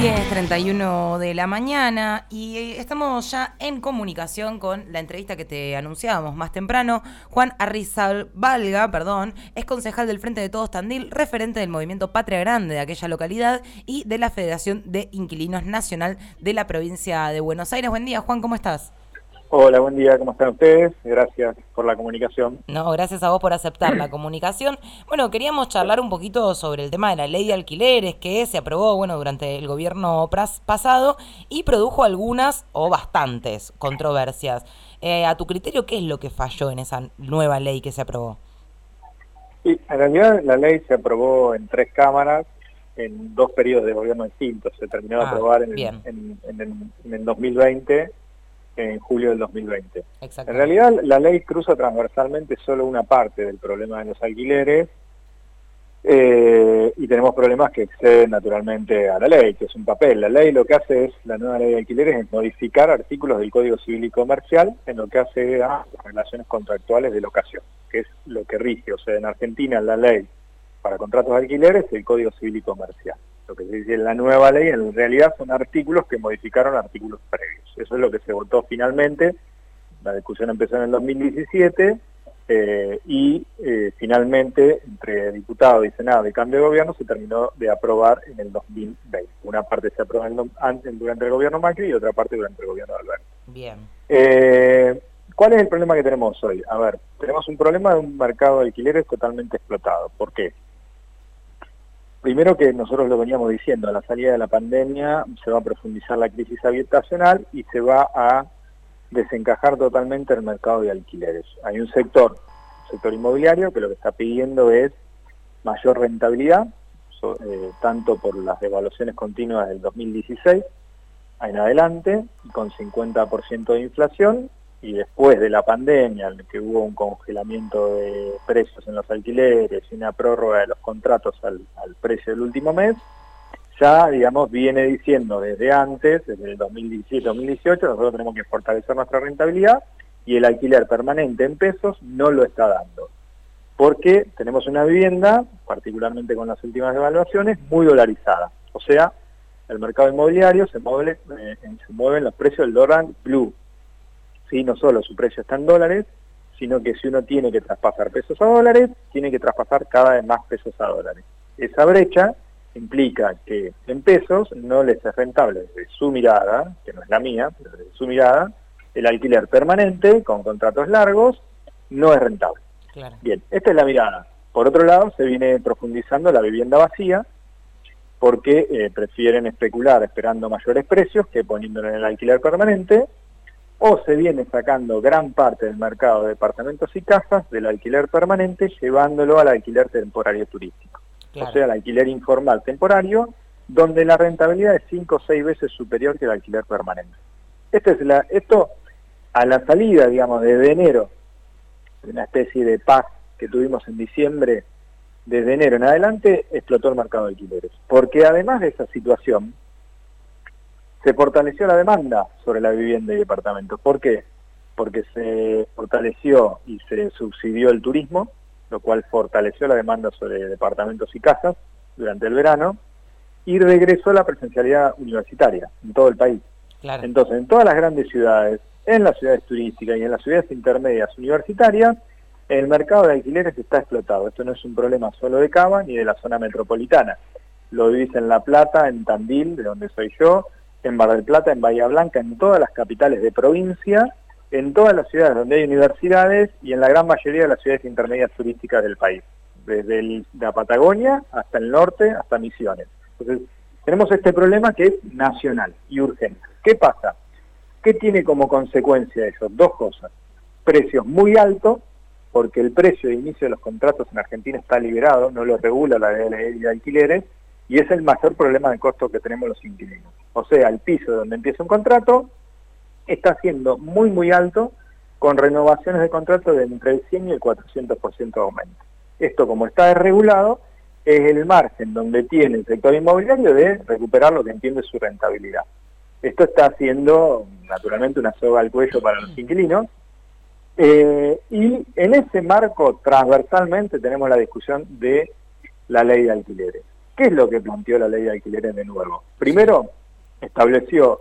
10.31 de la mañana y eh, estamos ya en comunicación con la entrevista que te anunciábamos más temprano. Juan Arrizalvalga, perdón, es concejal del Frente de Todos Tandil, referente del movimiento Patria Grande de aquella localidad y de la Federación de Inquilinos Nacional de la provincia de Buenos Aires. Buen día, Juan, ¿cómo estás? Hola, buen día, ¿cómo están ustedes? Gracias por la comunicación. No, gracias a vos por aceptar la comunicación. Bueno, queríamos charlar un poquito sobre el tema de la ley de alquileres que se aprobó, bueno, durante el gobierno pasado y produjo algunas o bastantes controversias. Eh, a tu criterio, ¿qué es lo que falló en esa nueva ley que se aprobó? Sí, en realidad la ley se aprobó en tres cámaras en dos periodos de gobierno distintos. Se terminó de ah, aprobar en, en, en, en el 2020 en julio del 2020. En realidad la ley cruza transversalmente solo una parte del problema de los alquileres eh, y tenemos problemas que exceden naturalmente a la ley, que es un papel. La ley lo que hace es, la nueva ley de alquileres, es modificar artículos del Código Civil y Comercial en lo que hace a las relaciones contractuales de locación, que es lo que rige. O sea, en Argentina la ley para contratos de alquileres el Código Civil y Comercial. Lo que se dice en la nueva ley en realidad son artículos que modificaron artículos previos. Eso es lo que se votó finalmente. La discusión empezó en el 2017 eh, y eh, finalmente entre diputados y Senado y cambio de gobierno se terminó de aprobar en el 2020. Una parte se aprobó durante el gobierno Macri y otra parte durante el gobierno de Alberto. Bien. Eh, ¿Cuál es el problema que tenemos hoy? A ver, tenemos un problema de un mercado de alquileres totalmente explotado. ¿Por qué? Primero que nosotros lo veníamos diciendo, a la salida de la pandemia se va a profundizar la crisis habitacional y se va a desencajar totalmente el mercado de alquileres. Hay un sector, sector inmobiliario, que lo que está pidiendo es mayor rentabilidad, eh, tanto por las devaluaciones continuas del 2016 en adelante, con 50% de inflación, y después de la pandemia, en que hubo un congelamiento de precios en los alquileres y una prórroga de los contratos al, precio del último mes, ya, digamos, viene diciendo desde antes, desde el 2017-2018, nosotros tenemos que fortalecer nuestra rentabilidad y el alquiler permanente en pesos no lo está dando. Porque tenemos una vivienda, particularmente con las últimas devaluaciones, muy dolarizada. O sea, el mercado inmobiliario se mueve, eh, se mueven los precios del dólar blue, ¿sí? no solo su precio está en dólares, sino que si uno tiene que traspasar pesos a dólares, tiene que traspasar cada vez más pesos a dólares. Esa brecha implica que en pesos no les es rentable desde su mirada, que no es la mía, pero desde su mirada, el alquiler permanente con contratos largos no es rentable. Bien, esta es la mirada. Por otro lado, se viene profundizando la vivienda vacía, porque eh, prefieren especular esperando mayores precios que poniéndolo en el alquiler permanente, o se viene sacando gran parte del mercado de departamentos y casas del alquiler permanente llevándolo al alquiler temporario turístico. O sea, al alquiler informal temporario, donde la rentabilidad es 5 o 6 veces superior que el alquiler permanente. Este es la, esto, a la salida, digamos, de enero, de una especie de paz que tuvimos en diciembre, desde enero en adelante, explotó el mercado de alquileres. Porque además de esa situación, se fortaleció la demanda sobre la vivienda y departamentos. ¿Por qué? Porque se fortaleció y se subsidió el turismo, lo cual fortaleció la demanda sobre departamentos y casas durante el verano, y regresó la presencialidad universitaria en todo el país. Entonces, en todas las grandes ciudades, en las ciudades turísticas y en las ciudades intermedias universitarias, el mercado de alquileres está explotado. Esto no es un problema solo de Cava ni de la zona metropolitana. Lo vivís en La Plata, en Tandil, de donde soy yo, en Bar del Plata, en Bahía Blanca, en todas las capitales de provincia, en todas las ciudades donde hay universidades y en la gran mayoría de las ciudades intermedias turísticas del país, desde la Patagonia hasta el norte, hasta Misiones. Entonces, tenemos este problema que es nacional y urgente. ¿Qué pasa? ¿Qué tiene como consecuencia eso? Dos cosas. Precios muy altos, porque el precio de inicio de los contratos en Argentina está liberado, no lo regula la ley de alquileres, y es el mayor problema de costo que tenemos los inquilinos. O sea, el piso donde empieza un contrato está siendo muy, muy alto con renovaciones de contrato de entre el 100 y el 400% de aumento. Esto, como está desregulado, es el margen donde tiene el sector inmobiliario de recuperar lo que entiende su rentabilidad. Esto está haciendo, naturalmente, una soga al cuello para los inquilinos, eh, y en ese marco, transversalmente, tenemos la discusión de la ley de alquileres ¿Qué es lo que planteó la ley de alquileres de nuevo? Primero, estableció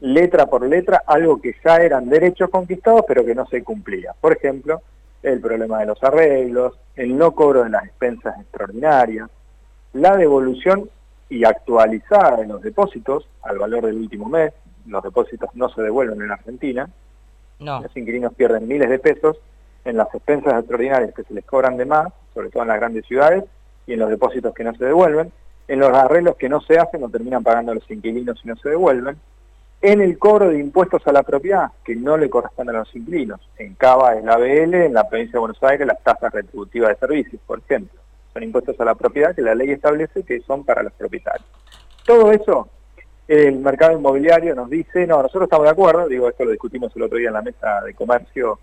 letra por letra algo que ya eran derechos conquistados pero que no se cumplía. Por ejemplo, el problema de los arreglos, el no cobro de las expensas extraordinarias, la devolución y actualizada de los depósitos al valor del último mes, los depósitos no se devuelven en Argentina, los inquilinos pierden miles de pesos en las expensas extraordinarias que se les cobran de más, sobre todo en las grandes ciudades, y en los depósitos que no se devuelven, en los arreglos que no se hacen o terminan pagando los inquilinos y no se devuelven, en el cobro de impuestos a la propiedad, que no le corresponden a los inquilinos. En Cava es la ABL, en la provincia de Buenos Aires las tasas retributivas de servicios, por ejemplo. Son impuestos a la propiedad que la ley establece que son para los propietarios. Todo eso, el mercado inmobiliario nos dice, no, nosotros estamos de acuerdo, digo, esto lo discutimos el otro día en la mesa de comercio,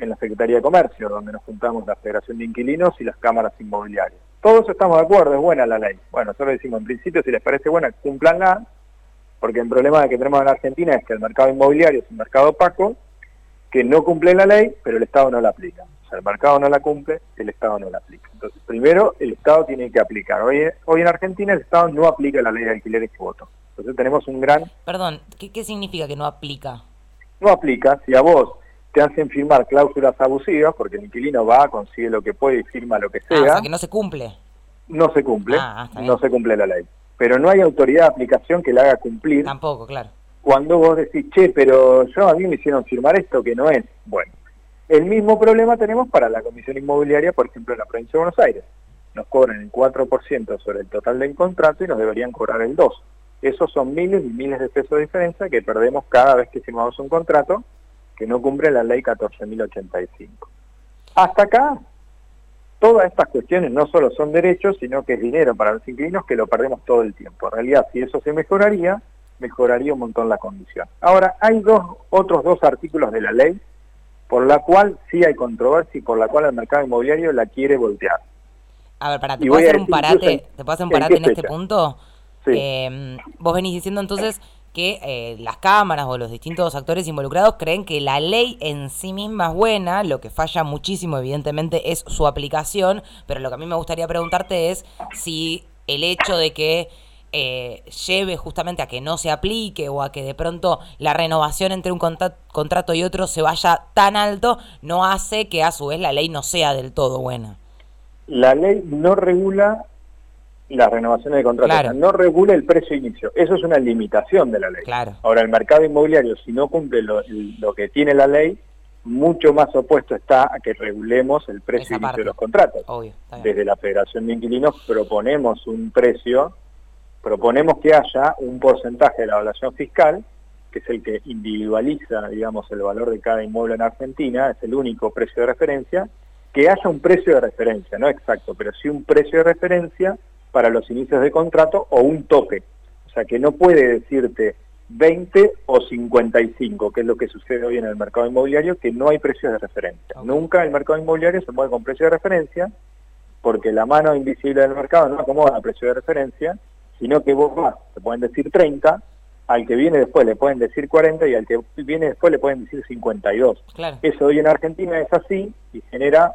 en la Secretaría de Comercio, donde nos juntamos la Federación de Inquilinos y las cámaras inmobiliarias. Todos estamos de acuerdo, es buena la ley. Bueno, nosotros decimos, en principio, si les parece buena, cumplanla, porque el problema que tenemos en Argentina es que el mercado inmobiliario es un mercado opaco, que no cumple la ley, pero el Estado no la aplica. O sea, el mercado no la cumple, el Estado no la aplica. Entonces, primero, el Estado tiene que aplicar. Hoy, hoy en Argentina el Estado no aplica la ley de alquileres que votó. Entonces tenemos un gran... Perdón, ¿qué, significa que no aplica? No aplica. Si a vos te hacen firmar cláusulas abusivas, porque el inquilino va, consigue lo que puede y firma lo que sea... Ah, o sea, que no se cumple. No se cumple. Ah, no se cumple la ley pero no hay autoridad de aplicación que la haga cumplir. Tampoco, claro. Cuando vos decís, che, pero yo a mí me hicieron firmar esto que no es. Bueno, el mismo problema tenemos para la comisión inmobiliaria, por ejemplo, en la provincia de Buenos Aires. Nos cobran el 4% sobre el total del contrato y nos deberían cobrar el 2%. Esos son miles y miles de pesos de diferencia que perdemos cada vez que firmamos un contrato que no cumple la ley 14.085. Hasta acá todas estas cuestiones no solo son derechos, sino que es dinero para los inquilinos que lo perdemos todo el tiempo. En realidad, si eso se mejoraría, mejoraría un montón la condición. Ahora, hay dos, otros dos artículos de la ley por la cual sí hay controversia y por la cual el mercado inmobiliario la quiere voltear. A ver, para, ¿te puedo hacer un parate, ¿te puedo hacer un parate en, este punto? Sí. Eh, vos venís diciendo entonces que eh, las cámaras o los distintos actores involucrados creen que la ley en sí misma es buena, lo que falla muchísimo evidentemente es su aplicación, pero lo que a mí me gustaría preguntarte es si el hecho de que eh, lleve justamente a que no se aplique o a que de pronto la renovación entre un contrato y otro se vaya tan alto, no hace que a su vez la ley no sea del todo buena. La ley no regula las renovaciones de contratos. No regula el precio inicio. Eso es una limitación de la ley. Ahora, el mercado inmobiliario, si no cumple lo, que tiene la ley, mucho más opuesto está a que regulemos el precio inicio de los contratos. Desde la Federación de Inquilinos proponemos un precio, proponemos que haya un porcentaje de la evaluación fiscal, que es el que individualiza, digamos, el valor de cada inmueble en Argentina, es el único precio de referencia, que haya un precio de referencia, no exacto, pero sí un precio de referencia para los inicios de contrato o un tope. O sea, que no puede decirte 20 o 55, que es lo que sucede hoy en el mercado inmobiliario, que no hay precios de referencia. Nunca el mercado inmobiliario se mueve con precio de referencia, porque la mano invisible del mercado no acomoda el precio de referencia, sino que vos vas, te pueden decir 30, al que viene después le pueden decir 40 y al que viene después le pueden decir 52. Eso hoy en Argentina es así y genera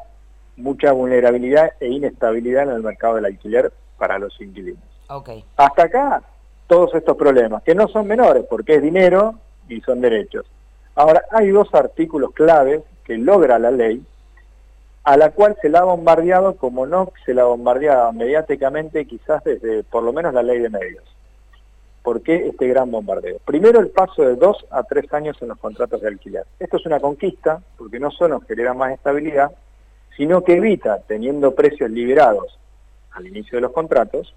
mucha vulnerabilidad e inestabilidad en el mercado del alquiler para los inquilinos. Okay. Hasta acá, todos estos problemas, que no son menores, porque es dinero y son derechos. Ahora, hay dos artículos claves que logra la ley, a la cual se la ha bombardeado como no se la bombardeaba mediáticamente quizás desde por lo menos la ley de medios. ¿Por qué este gran bombardeo? Primero el paso de dos a tres años en los contratos de alquiler. Esto es una conquista porque no solo genera más estabilidad, sino que evita, teniendo precios liberados al inicio de los contratos,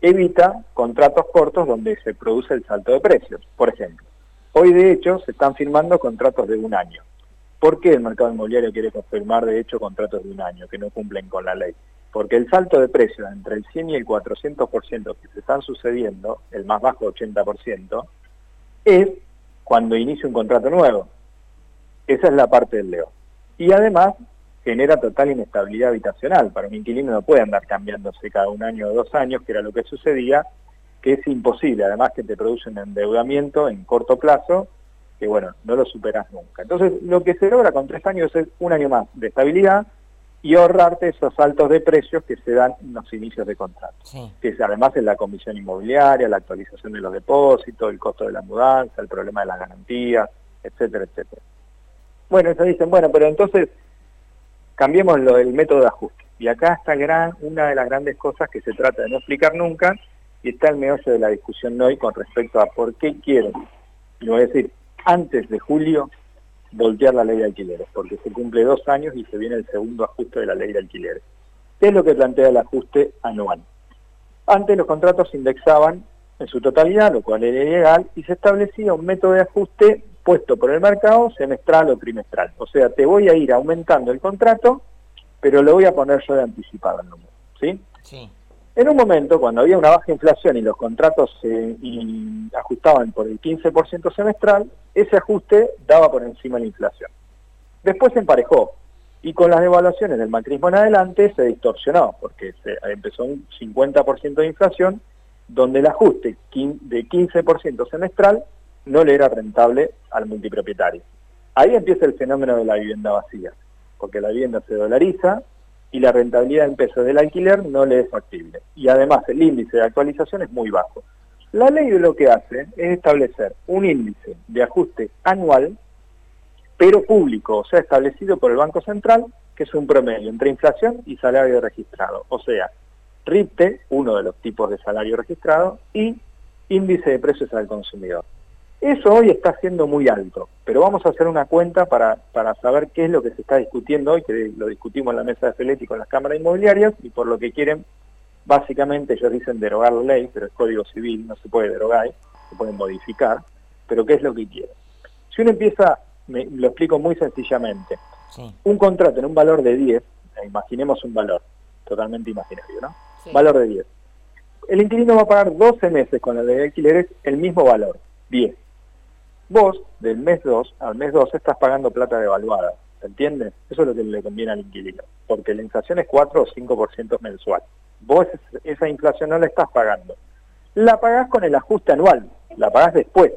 evita contratos cortos donde se produce el salto de precios. Por ejemplo, hoy de hecho se están firmando contratos de un año. ¿Por qué el mercado inmobiliario quiere confirmar de hecho contratos de un año que no cumplen con la ley? Porque el salto de precios entre el 100 y el 400% que se están sucediendo, el más bajo 80%, es cuando inicia un contrato nuevo. Esa es la parte del leo. Y además genera total inestabilidad habitacional. Para un inquilino no puede andar cambiándose cada un año o dos años, que era lo que sucedía, que es imposible, además que te produce un endeudamiento en corto plazo, que bueno, no lo superas nunca. Entonces, lo que se logra con tres años es un año más de estabilidad, y ahorrarte esos saltos de precios que se dan en los inicios de contrato. Que además es la comisión inmobiliaria, la actualización de los depósitos, el costo de la mudanza, el problema de las garantías, etcétera, etcétera. Bueno, eso dicen, bueno, pero entonces cambiemos lo del método de ajuste. Y acá está una de las grandes cosas que se trata de no explicar nunca, y está el meollo de la discusión hoy con respecto a por qué quieren, y voy decir, antes de julio, voltear la ley de alquileres, porque se cumple dos años y se viene el segundo ajuste de la ley de alquileres. ¿Qué es lo que plantea el ajuste anual? Antes los contratos se indexaban en su totalidad, lo cual era ilegal, y se establecía un método de ajuste puesto por el mercado semestral o trimestral. O sea, te voy a ir aumentando el contrato, pero lo voy a poner yo de anticipado el número. ¿sí? Sí. En un momento, cuando había una baja inflación y los contratos se ajustaban por el 15% semestral, ese ajuste daba por encima la inflación. Después se emparejó y con las devaluaciones del macrismo en adelante se distorsionó, porque se empezó un 50% de inflación, donde el ajuste de 15% semestral no le era rentable al multipropietario. Ahí empieza el fenómeno de la vivienda vacía, porque la vivienda se dolariza y la rentabilidad en pesos del alquiler no le es factible. Y además el índice de actualización es muy bajo. La ley lo que hace es establecer un índice de ajuste anual, pero público, o sea, establecido por el Banco Central, que es un promedio entre inflación y salario registrado. O sea, RIPTE, uno de los tipos de salario registrado, y índice de precios al consumidor. Eso hoy está siendo muy alto, pero vamos a hacer una cuenta para, para saber qué es lo que se está discutiendo hoy, que lo discutimos en la mesa de Feletti con las cámaras inmobiliarias, y por lo que quieren, básicamente ellos dicen derogar la ley, pero es código civil, no se puede derogar, se puede modificar, pero qué es lo que quieren. Si uno empieza, me, lo explico muy sencillamente, un contrato en un valor de 10, eh, imaginemos un valor, totalmente imaginario, ¿no? Valor de 10. El inquilino va a pagar 12 meses con la ley de alquileres el mismo valor, 10 Vos, del mes 2 al mes 2, estás pagando plata devaluada, ¿se entiende? Eso es lo que le conviene al inquilino, porque la inflación es 4 o 5% mensual. Vos esa inflación no la estás pagando. La pagás con el ajuste anual, la pagás después.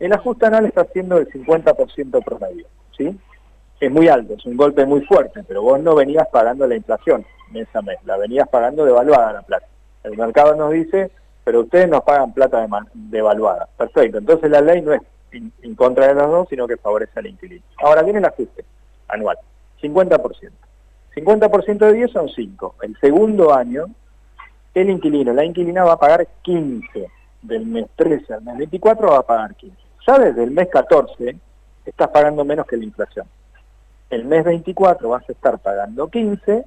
El ajuste anual está siendo el 50% promedio, ¿sí? Es muy alto, es un golpe muy fuerte, pero vos no venías pagando la inflación mes a mes, la venías pagando devaluada la plata. El mercado nos dice pero ustedes nos pagan plata devaluada. Perfecto, entonces la ley no es en contra de los dos, sino que favorece al inquilino. Ahora viene el ajuste anual, 50%. 50% de 10 son 5. El segundo año, el inquilino, la inquilina va a pagar 15. Del mes 13 al mes 24 va a pagar 15. Ya desde el mes 14 estás pagando menos que la inflación. El mes 24 vas a estar pagando 15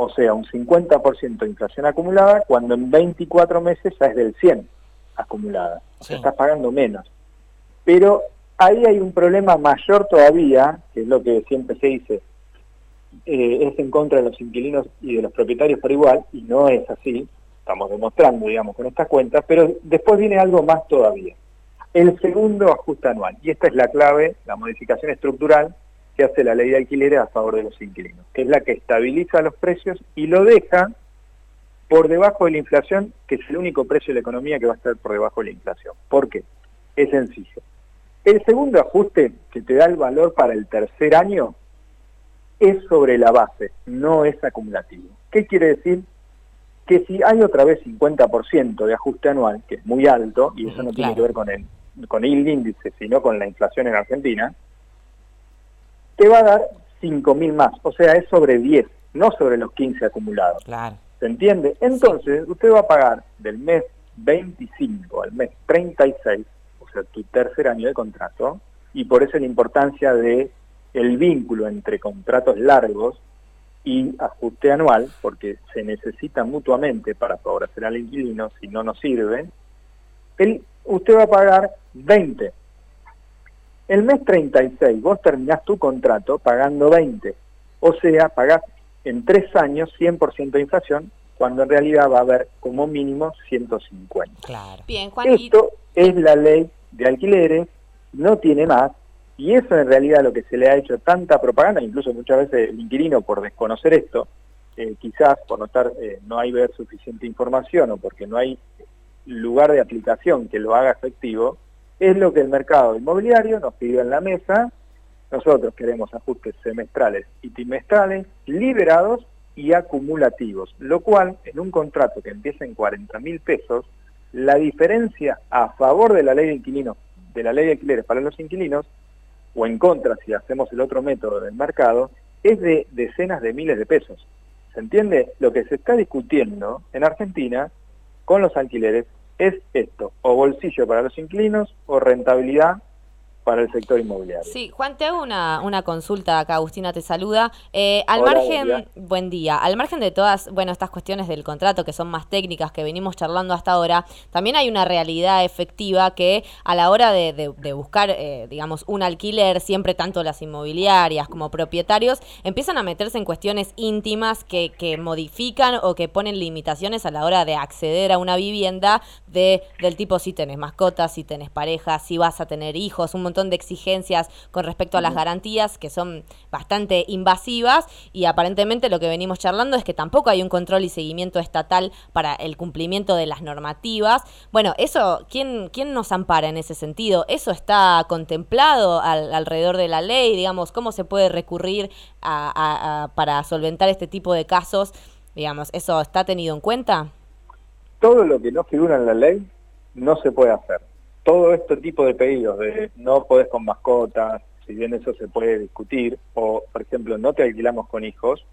o sea, un 50% de inflación acumulada, cuando en 24 meses ya es del 100 acumulada. O sea, estás pagando menos. Pero ahí hay un problema mayor todavía, que es lo que siempre se dice, eh, es en contra de los inquilinos y de los propietarios por igual, y no es así, estamos demostrando, digamos, con estas cuentas, pero después viene algo más todavía. El segundo ajuste anual, y esta es la clave, la modificación estructural, que hace la ley de alquileres a favor de los inquilinos, que es la que estabiliza los precios y lo deja por debajo de la inflación, que es el único precio de la economía que va a estar por debajo de la inflación. ¿Por qué? Es sencillo. El segundo ajuste que te da el valor para el tercer año es sobre la base, no es acumulativo. ¿Qué quiere decir? Que si hay otra vez 50% de ajuste anual, que es muy alto, y eso no tiene que ver con el, con el índice, sino con la inflación en Argentina, te va a dar 5.000 más, o sea, es sobre 10, no sobre los 15 acumulados. Claro. ¿Se entiende? Entonces, usted va a pagar del mes 25 al mes 36, o sea, tu tercer año de contrato, y por eso la importancia de el vínculo entre contratos largos y ajuste anual, porque se necesitan mutuamente para favorecer al inquilino, si no nos sirven, el, usted va a pagar 20 el mes 36 vos terminás tu contrato pagando 20, o sea, pagás en tres años 100% de inflación, cuando en realidad va a haber como mínimo 150. Claro. Bien, Juan, Esto es la ley de alquileres, no tiene más, y eso en realidad lo que se le ha hecho tanta propaganda, incluso muchas veces el inquilino por desconocer esto, eh, quizás por no estar, eh, no hay ver suficiente información o porque no hay lugar de aplicación que lo haga efectivo, es lo que el mercado inmobiliario nos pidió en la mesa Nosotros queremos ajustes semestrales y trimestrales liberados y acumulativos, lo cual en un contrato que empieza en 40 mil pesos, la diferencia a favor de la ley de inquilinos, de la ley de alquileres para los inquilinos, o en contra si hacemos el otro método del mercado, es de decenas de miles de pesos. ¿Se entiende? Lo que se está discutiendo en Argentina con los alquileres es esto, o bolsillo para los inquilinos o rentabilidad para el sector inmobiliario. Sí, Juan, te hago una, una consulta acá, Agustina te saluda. Eh, al margen, buen día. al margen de todas, bueno, estas cuestiones del contrato que son más técnicas que venimos charlando hasta ahora, también hay una realidad efectiva que a la hora de, buscar, eh, digamos, un alquiler, siempre tanto las inmobiliarias como propietarios empiezan a meterse en cuestiones íntimas que, que modifican o que ponen limitaciones a la hora de acceder a una vivienda de, del tipo si tenés mascotas, si tenés pareja, si vas a tener hijos, un montón de exigencias con respecto a las garantías que son bastante invasivas y aparentemente lo que venimos charlando es que tampoco hay un control y seguimiento estatal para el cumplimiento de las normativas. Bueno, eso, ¿quién, quién nos ampara en ese sentido? ¿Eso está contemplado alrededor de la ley? Digamos, ¿cómo se puede recurrir para solventar este tipo de casos? Digamos, ¿eso está tenido en cuenta? Todo lo que no figura en la ley no se puede hacer todo este tipo de pedidos de no podés con mascotas, si bien eso se puede discutir, o por ejemplo no te alquilamos con hijos,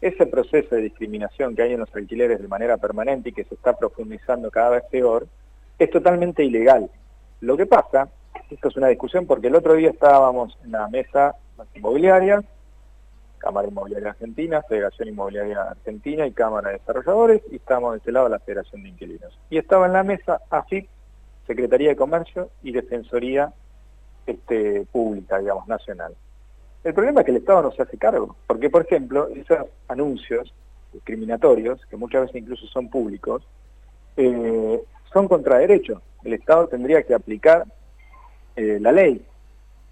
ese proceso de discriminación que hay en los alquileres de manera permanente y que se está profundizando cada vez peor, es totalmente ilegal. Lo que pasa, esto es una discusión porque el otro día estábamos en la mesa inmobiliaria, Cámara Inmobiliaria Argentina, Federación Inmobiliaria Argentina y Cámara de Desarrolladores, y estábamos de este lado la Federación de Inquilinos. Y estaba en la mesa AFIP, Secretaría de Comercio y Defensoría este, Pública, digamos, nacional. El problema es que el Estado no se hace cargo, porque, por ejemplo, esos anuncios discriminatorios, que muchas veces incluso son públicos, eh, son contra derecho. El Estado tendría que aplicar eh, la ley.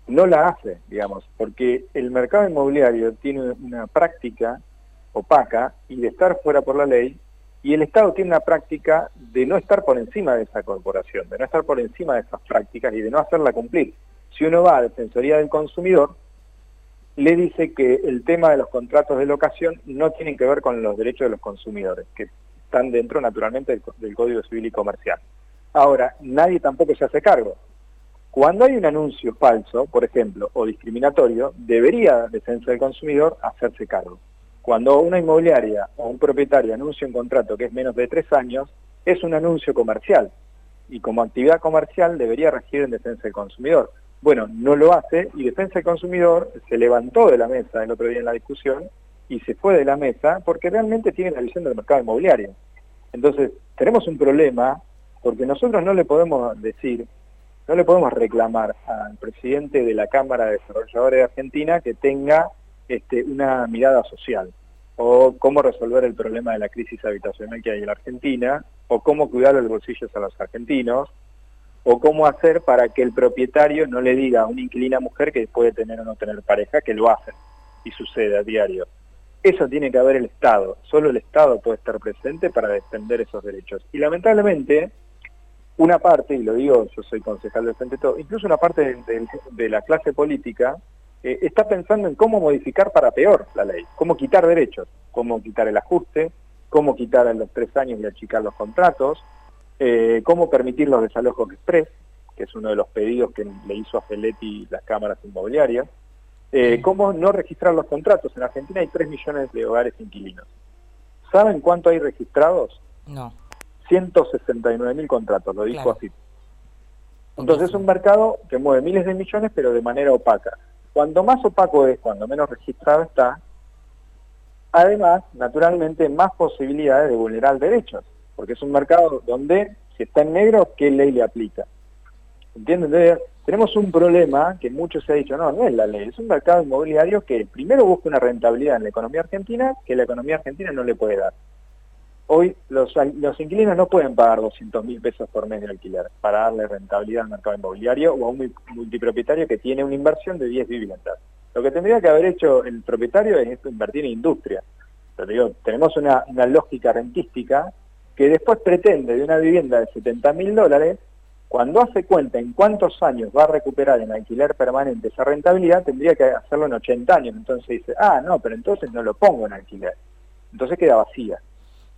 No la hace, digamos, porque el mercado inmobiliario tiene una práctica opaca y de estar fuera por la ley y el Estado tiene una práctica de no estar por encima de esa corporación, de no estar por encima de esas prácticas y de no hacerla cumplir. Si uno va a Defensoría del Consumidor, le dice que el tema de los contratos de locación no tienen que ver con los derechos de los consumidores, que están dentro naturalmente del, Código Civil y Comercial. Ahora, nadie tampoco se hace cargo. Cuando hay un anuncio falso, por ejemplo, o discriminatorio, debería Defensa del Consumidor hacerse cargo. Cuando una inmobiliaria o un propietario anuncia un contrato que es menos de tres años, es un anuncio comercial y como actividad comercial debería regir en defensa del consumidor. Bueno, no lo hace y defensa del consumidor se levantó de la mesa el otro día en la discusión y se fue de la mesa porque realmente tiene la visión del mercado inmobiliario. Entonces, tenemos un problema porque nosotros no le podemos decir, no le podemos reclamar al presidente de la Cámara de Desarrolladores de Argentina que tenga este, una mirada social, o cómo resolver el problema de la crisis habitacional que hay en la Argentina, o cómo cuidar los bolsillos a los argentinos, o cómo hacer para que el propietario no le diga a una inquilina mujer que puede tener o no tener pareja, que lo hacen, y sucede a diario. Eso tiene que haber el Estado, solo el Estado puede estar presente para defender esos derechos. Y lamentablemente, una parte, y lo digo, yo soy concejal del Frente Todo, incluso una parte de la clase política eh, está pensando en cómo modificar para peor la ley, cómo quitar derechos, cómo quitar el ajuste, cómo quitar a los tres años y achicar los contratos, eh, cómo permitir los desalojos express, que es uno de los pedidos que le hizo a Feletti las cámaras inmobiliarias, eh, cómo no registrar los contratos. En Argentina hay 3 millones de hogares inquilinos. ¿Saben cuánto hay registrados? No. 169 mil contratos, lo dijo así. Entonces es un mercado que mueve miles de millones, pero de manera opaca. Cuando más opaco es, cuando menos registrado está, además, naturalmente, más posibilidades de vulnerar derechos, porque es un mercado donde, si está en negro, ¿qué ley le aplica? ¿Entienden? tenemos un problema que mucho se ha dicho, no, no es la ley, es un mercado inmobiliario que primero busca una rentabilidad en la economía argentina que la economía argentina no le puede dar. Hoy los, inquilinos no pueden pagar 200 mil pesos por mes de alquiler para darle rentabilidad al mercado inmobiliario o a un multipropietario que tiene una inversión de 10 viviendas. Lo que tendría que haber hecho el propietario es invertir en industria. Pero digo, tenemos una, lógica rentística que después pretende de una vivienda de 70 mil dólares Cuando hace cuenta en cuántos años va a recuperar en alquiler permanente esa rentabilidad, tendría que hacerlo en 80 años. Entonces dice, ah, no, pero entonces no lo pongo en alquiler. Entonces queda vacía.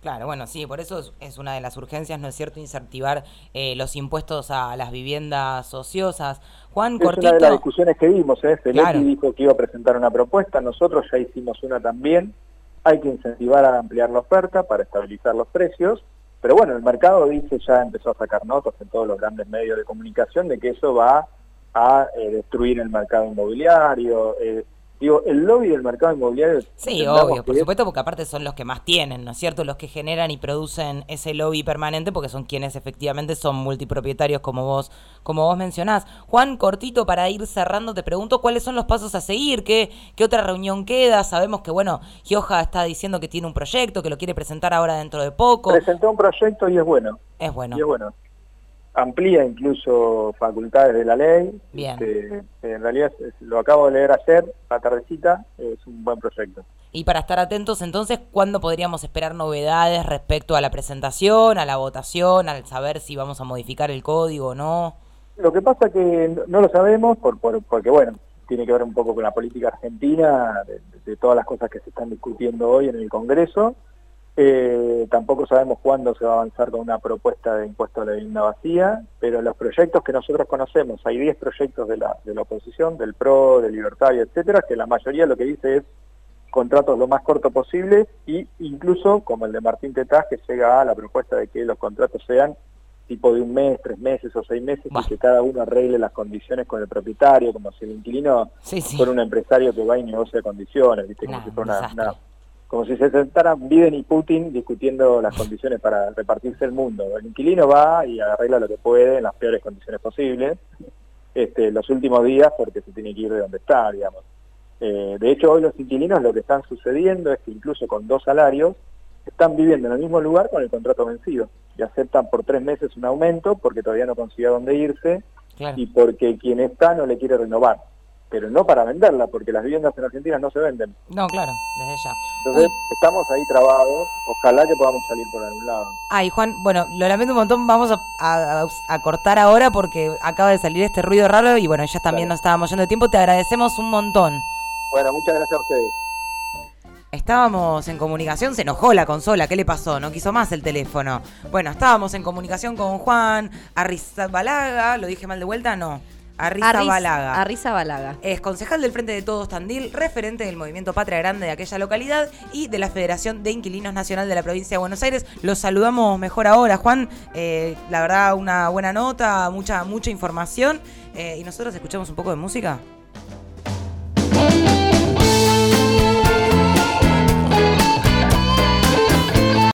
Claro, bueno, sí, por eso es, una de las urgencias, ¿no es cierto?, incentivar eh, los impuestos a las viviendas ociosas. Juan es una de las discusiones que vimos, ¿eh? Felipe dijo que iba a presentar una propuesta, nosotros ya hicimos una también. Hay que incentivar a ampliar la oferta para estabilizar los precios, pero bueno, el mercado dice, ya empezó a sacar notas en todos los grandes medios de comunicación de que eso va a eh, destruir el mercado inmobiliario, eh, Digo, el lobby del mercado inmobiliario... Sí, obvio, por supuesto, porque aparte son los que más tienen, ¿no es cierto? Los que generan y producen ese lobby permanente, porque son quienes efectivamente son multipropietarios, como vos, como vos mencionás. Juan, cortito, para ir cerrando, te pregunto cuáles son los pasos a seguir, qué, qué otra reunión queda. Sabemos que, bueno, Gioja está diciendo que tiene un proyecto, que lo quiere presentar ahora dentro de poco. Presentó un proyecto y es bueno. Es bueno. Y es bueno amplía incluso facultades de la ley. Bien. Este, en realidad lo acabo de leer ayer, la tardecita, es un buen proyecto. Y para estar atentos entonces, ¿cuándo podríamos esperar novedades respecto a la presentación, a la votación, al saber si vamos a modificar el código o no? Lo que pasa que no lo sabemos por, porque, bueno, tiene que ver un poco con la política argentina, de todas las cosas que se están discutiendo hoy en el Congreso. Eh, tampoco sabemos cuándo se va a avanzar con una propuesta de impuesto a la vivienda vacía, pero los proyectos que nosotros conocemos, hay 10 proyectos de la, de la oposición, del PRO, del Libertario, etcétera, que la mayoría lo que dice es contratos lo más corto posible y incluso, como el de Martín Tetaz, que llega a la propuesta de que los contratos sean tipo de un mes, tres meses o seis meses y que cada uno arregle las condiciones con el propietario, como si el inquilino fuera un empresario que va y negocia condiciones, ¿viste? como si fuera una como si se sentaran Biden y Putin discutiendo las condiciones para repartirse el mundo. El inquilino va y arregla lo que puede en las peores condiciones posibles este, los últimos días porque se tiene que ir de donde está, digamos. Eh, de hecho, hoy los inquilinos lo que están sucediendo es que incluso con dos salarios están viviendo en el mismo lugar con el contrato vencido y aceptan por tres meses un aumento porque todavía no consigue dónde irse y porque quien está no le quiere renovar pero no para venderla, porque las viviendas en Argentina no se venden. No, claro, desde ya. Entonces, estamos ahí trabados, ojalá que podamos salir por algún lado. Ay, Juan, bueno, lo lamento un montón, vamos a, cortar ahora porque acaba de salir este ruido raro y bueno, ya también nos estábamos yendo de tiempo, te agradecemos un montón. Bueno, muchas gracias a ustedes. Estábamos en comunicación, se enojó la consola, ¿qué le pasó? No quiso más el teléfono. Bueno, estábamos en comunicación con Juan Arrizabalaga, ¿lo dije mal de vuelta? No. Arriza Balaga. Arriza Balaga. Es concejal del Frente de Todos Tandil, referente del movimiento Patria Grande de aquella localidad y de la Federación de Inquilinos Nacional de la provincia de Buenos Aires. Los saludamos mejor ahora, Juan. Eh, la verdad, una buena nota, mucha, mucha información. Eh, y nosotros escuchamos un poco de música.